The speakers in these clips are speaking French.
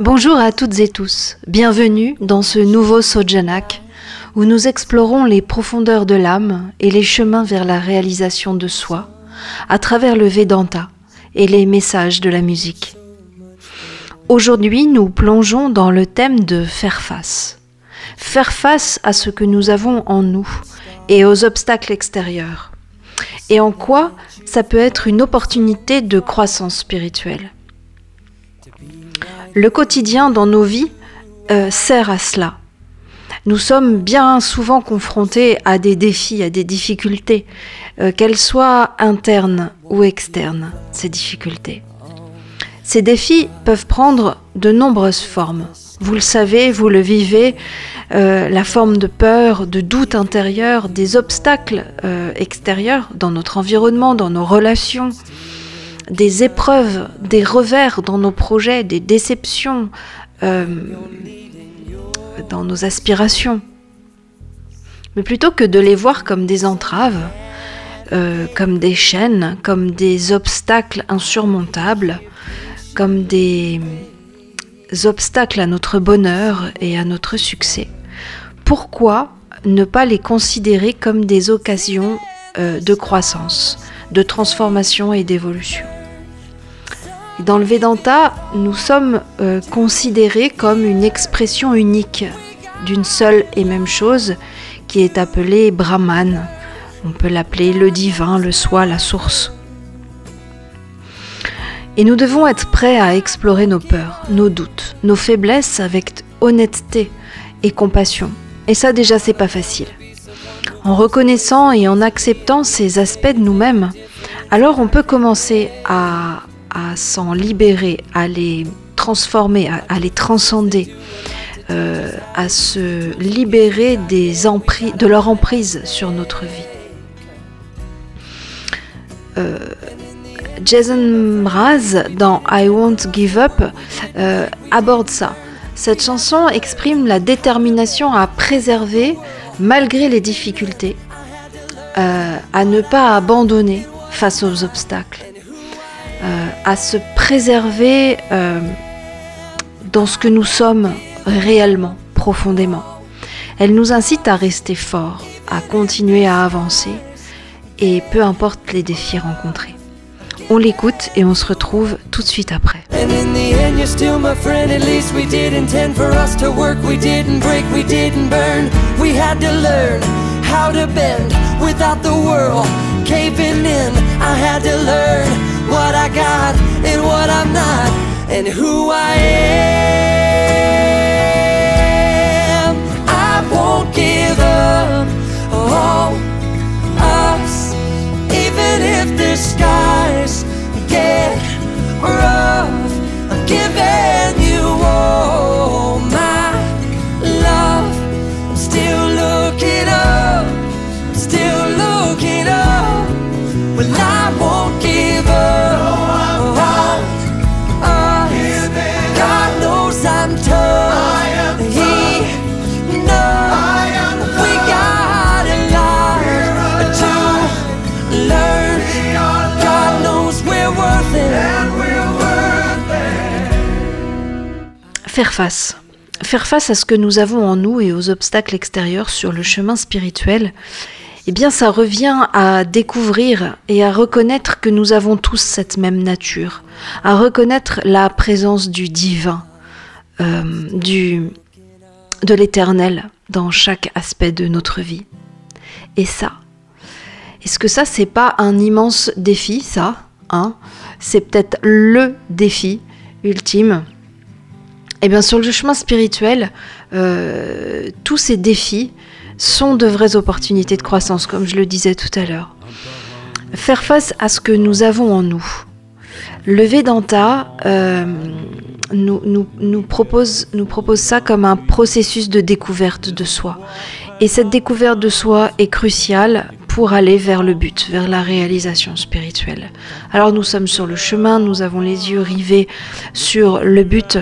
Bonjour à toutes et tous, bienvenue dans ce nouveau Sojanak où nous explorons les profondeurs de l'âme et les chemins vers la réalisation de soi à travers le Vedanta et les messages de la musique. Aujourd'hui, nous plongeons dans le thème de faire face. Faire face à ce que nous avons en nous et aux obstacles extérieurs. Et en quoi ça peut être une opportunité de croissance spirituelle? Le quotidien dans nos vies euh, sert à cela. Nous sommes bien souvent confrontés à des défis, à des difficultés, euh, qu'elles soient internes ou externes, ces difficultés. Ces défis peuvent prendre de nombreuses formes. Vous le savez, vous le vivez, euh, la forme de peur, de doute intérieur, des obstacles euh, extérieurs dans notre environnement, dans nos relations, des épreuves, des revers dans nos projets, des déceptions euh, dans nos aspirations. Mais plutôt que de les voir comme des entraves, comme des chaînes, comme des obstacles insurmontables, comme des obstacles à notre bonheur et à notre succès, pourquoi ne pas les considérer comme des occasions euh, de croissance, de transformation et d'évolution? Dans le Vedanta, nous sommes euh, considérés comme une expression unique d'une seule et même chose qui est appelée Brahman. On peut l'appeler le divin, le soi, la source. Et nous devons être prêts à explorer nos peurs, nos doutes, nos faiblesses avec honnêteté et compassion. Et ça déjà c'est pas facile. En reconnaissant et en acceptant ces aspects de nous-mêmes, alors on peut commencer à, s'en libérer, à les transformer, à, les transcender, euh, à se libérer des de leur emprise sur notre vie. Euh, Jason Mraz dans I Won't Give Up euh, aborde ça. Cette chanson exprime la détermination à préserver malgré les difficultés, euh, à ne pas abandonner face aux obstacles, euh, à se préserver dans ce que nous sommes réellement, profondément. Elle nous incite à rester forts, à continuer à avancer, et peu importe les défis rencontrés. On l'écoute et on se retrouve tout de suite après. And in the end, you're still my friend. At least we did intend for us to work. We didn't break, we didn't burn. We had to learn how to bend without the world caving in. I had to learn what I got and what I'm not, and who I am. I won't give up. Oh. Us, even if the skies Faire face. Faire face à ce que nous avons en nous et aux obstacles extérieurs sur le chemin spirituel, eh bien ça revient à découvrir et à reconnaître que nous avons tous cette même nature, à reconnaître la présence du divin, euh, du, de l'éternel dans chaque aspect de notre vie. Et ça, est-ce que ça c'est pas un immense défi, ça Hein, c'est peut-être le défi ultime. Eh bien sur le chemin spirituel, euh, tous ces défis sont de vraies opportunités de croissance, comme je le disais tout à l'heure. Faire face à ce que nous avons en nous. Le Vedanta euh, nous propose ça comme un processus de découverte de soi. Et cette découverte de soi est cruciale pour aller vers le but, vers la réalisation spirituelle. Alors nous sommes sur le chemin, nous avons les yeux rivés sur le but,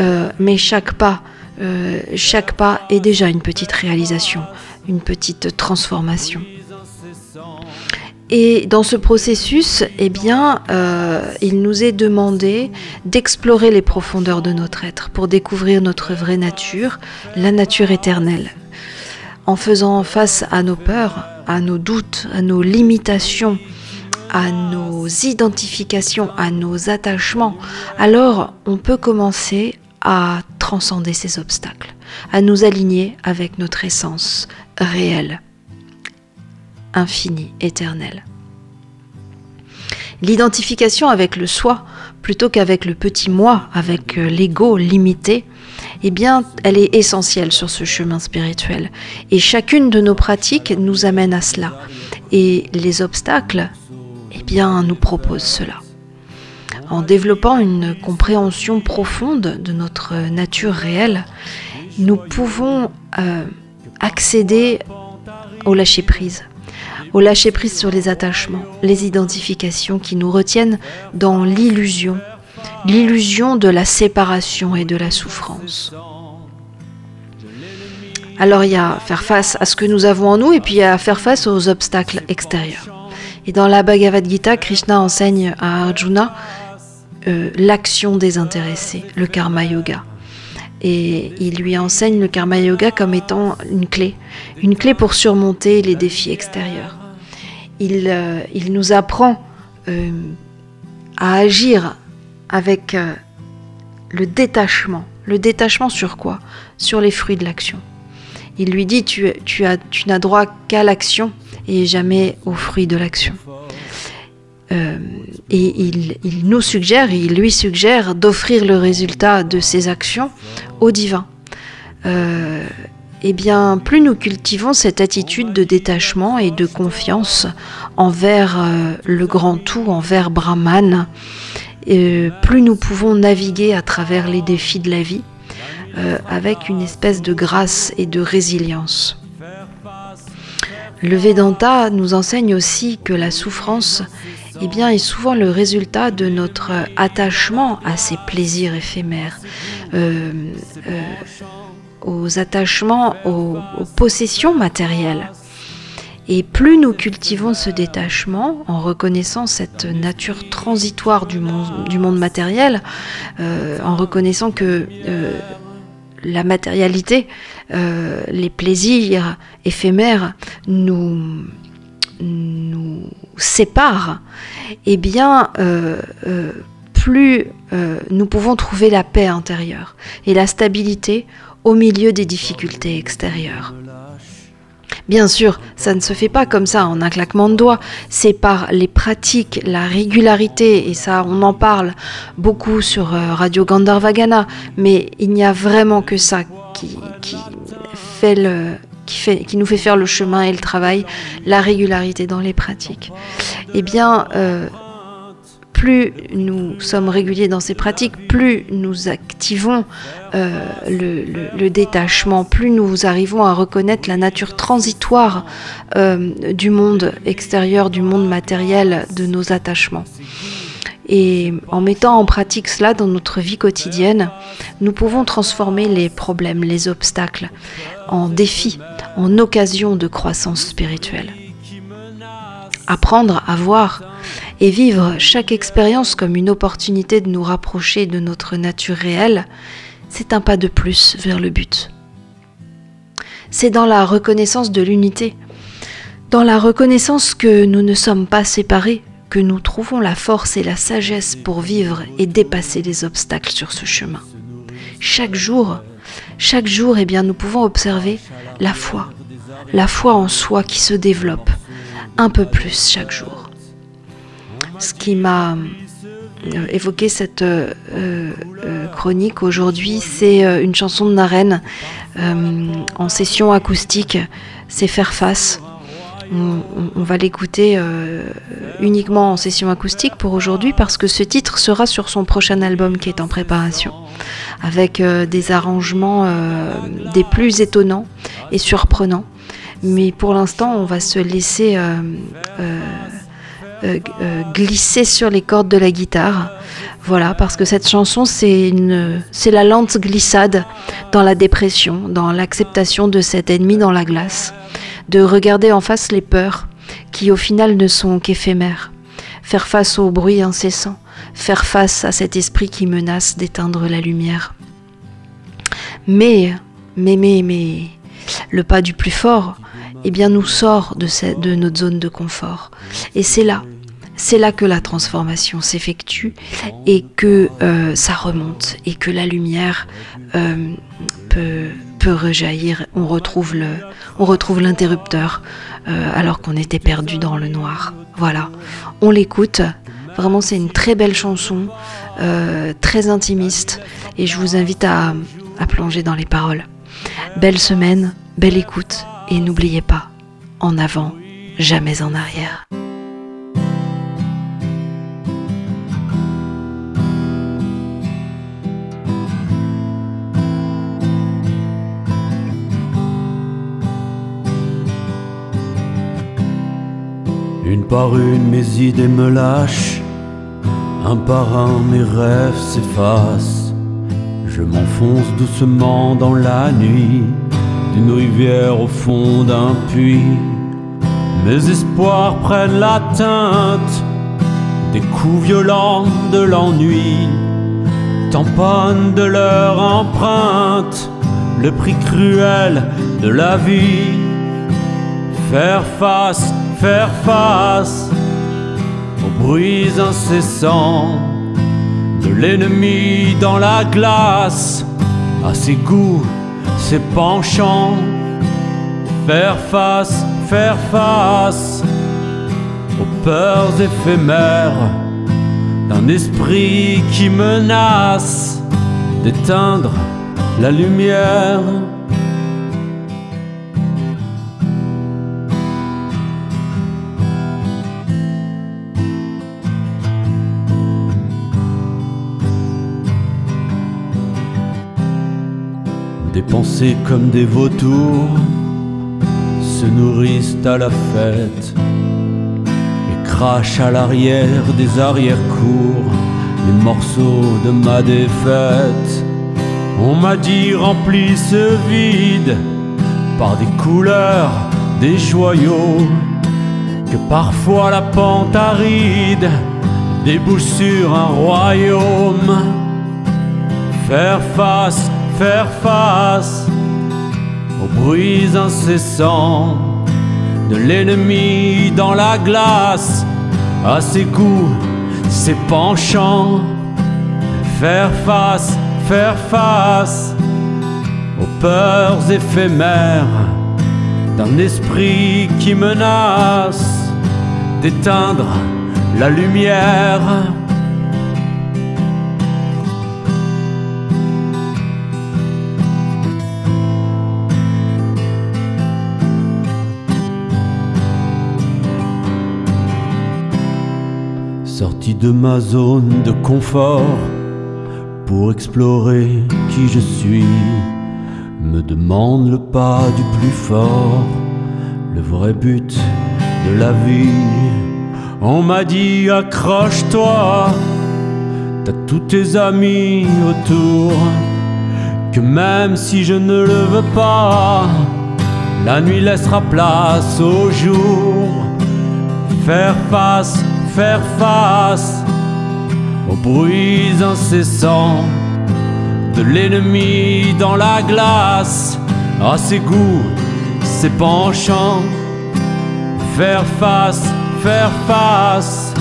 euh, mais chaque pas, euh, chaque pas est déjà une petite réalisation, une petite transformation. Et dans ce processus, eh bien, euh, il nous est demandé d'explorer les profondeurs de notre être pour découvrir notre vraie nature, la nature éternelle. En faisant face à nos peurs, à nos doutes, à nos limitations, à nos identifications, à nos attachements, alors on peut commencer à transcender ces obstacles, à nous aligner avec notre essence réelle infini, éternel. L'identification avec le soi, plutôt qu'avec le petit moi, avec euh, l'ego limité, eh bien, elle est essentielle sur ce chemin spirituel. Et chacune de nos pratiques nous amène à cela. Et les obstacles, eh bien, nous proposent cela. En développant une compréhension profonde de notre nature réelle, nous pouvons euh, accéder au lâcher-prise, au lâcher-prise sur les attachements, les identifications qui nous retiennent dans l'illusion, l'illusion de la séparation et de la souffrance. Alors il y a faire face à ce que nous avons en nous et puis il y a faire face aux obstacles extérieurs. Et dans la Bhagavad Gita, Krishna enseigne à Arjuna euh, l'action désintéressée, le karma yoga. Et il lui enseigne le karma yoga comme étant une clé, une clé pour surmonter les défis extérieurs. Euh, il, nous apprend euh, à agir avec le détachement. Le détachement sur quoi? Sur les fruits de l'action. Il lui dit tu, tu, as, tu n'as droit qu'à l'action et jamais aux fruits de l'action. Et il, nous suggère, il lui suggère d'offrir le résultat de ses actions au divin eh bien, plus nous cultivons cette attitude de détachement et de confiance envers euh, le grand tout, envers Brahman, euh, plus nous pouvons naviguer à travers les défis de la vie euh, avec une espèce de grâce et de résilience. Le Vedanta nous enseigne aussi que la souffrance eh bien, est souvent le résultat de notre attachement à ces plaisirs éphémères aux attachements, aux, possessions matérielles. Et plus nous cultivons ce détachement en reconnaissant cette nature transitoire du monde, matériel, euh, en reconnaissant que euh, la matérialité, euh, les plaisirs éphémères nous, nous séparent, eh bien, plus nous pouvons trouver la paix intérieure et la stabilité au milieu des difficultés extérieures. Bien sûr, ça ne se fait pas comme ça en un claquement de doigts, c'est par les pratiques, la régularité, et ça on en parle beaucoup sur euh, Radio Gandharvagana, mais il n'y a vraiment que ça qui, fait le, qui, fait, qui, nous fait faire le chemin et le travail, la régularité dans les pratiques. Eh bien, euh, plus nous sommes réguliers dans ces pratiques, plus nous activons euh, le, détachement, plus nous arrivons à reconnaître la nature transitoire euh, du monde extérieur, du monde matériel, de nos attachements. Et en mettant en pratique cela dans notre vie quotidienne, nous pouvons transformer les problèmes, les obstacles en défis, en occasions de croissance spirituelle. Apprendre à voir et vivre chaque expérience comme une opportunité de nous rapprocher de notre nature réelle, c'est un pas de plus vers le but. C'est dans la reconnaissance de l'unité, dans la reconnaissance que nous ne sommes pas séparés, que nous trouvons la force et la sagesse pour vivre et dépasser les obstacles sur ce chemin. Chaque jour, chaque jour, eh bien, nous pouvons observer la foi, la foi en soi qui se développe un peu plus chaque jour ce qui m'a euh, évoqué cette euh, euh, chronique aujourd'hui, c'est une chanson de Naren en session acoustique, c'est Faire face. On, va l'écouter uniquement en session acoustique pour aujourd'hui parce que ce titre sera sur son prochain album qui est en préparation, avec des arrangements des plus étonnants et surprenants. Mais pour l'instant, on va se laisser euh, euh, glisser sur les cordes de la guitare. Voilà, parce que cette chanson, c'est la lente glissade dans la dépression, dans l'acceptation de cet ennemi dans la glace, de regarder en face les peurs qui au final ne sont qu'éphémères. Faire face au bruit incessant, faire face à cet esprit qui menace d'éteindre la lumière. Mais, mais, mais, mais, le pas du plus fort, eh bien, nous sort de, notre zone de confort. Et c'est là, c'est là que la transformation s'effectue et que euh, ça remonte et que la lumière euh, peut, rejaillir. On retrouve le, on retrouve l'interrupteur euh, alors qu'on était perdu dans le noir. Voilà, on l'écoute. Vraiment, c'est une très belle chanson, très intimiste, et je vous invite à, à plonger dans les paroles. Belle semaine, belle écoute, et n'oubliez pas, en avant, jamais en arrière. Par une, mes idées me lâchent. Un par un, mes rêves s'effacent. Je m'enfonce doucement dans la nuit, d'une rivière au fond d'un puits. Mes espoirs prennent la teinte des coups violents de l'ennui, tamponnent de leur empreinte le prix cruel de la vie. Faire face faire face aux bruits incessants de l'ennemi dans la glace, à ses goûts, ses penchants. Faire face, faire face aux peurs éphémères d'un esprit qui menace d'éteindre la lumière. Des pensées comme des vautours se nourrissent à la fête et crachent à l'arrière des arrière-cours les morceaux de ma défaite. On m'a dit remplis ce vide par des couleurs, des joyaux, que parfois la pente aride débouche sur un royaume. Faire face faire face aux bruits incessants de l'ennemi dans la glace, à ses coups, ses penchants. Faire face, faire face aux peurs éphémères d'un esprit qui menace d'éteindre la lumière. De ma zone de confort pour explorer qui je suis. Me demande le pas du plus fort, le vrai but de la vie. On m'a dit accroche-toi, t'as tous tes amis autour. Que même si je ne le veux pas, la nuit laissera place au jour. Faire face faire face aux bruits incessants de l'ennemi dans la glace, à ses goûts, ses penchants. Faire face, faire face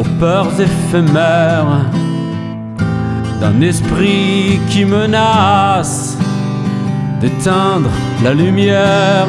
aux peurs éphémères d'un esprit qui menace d'éteindre la lumière.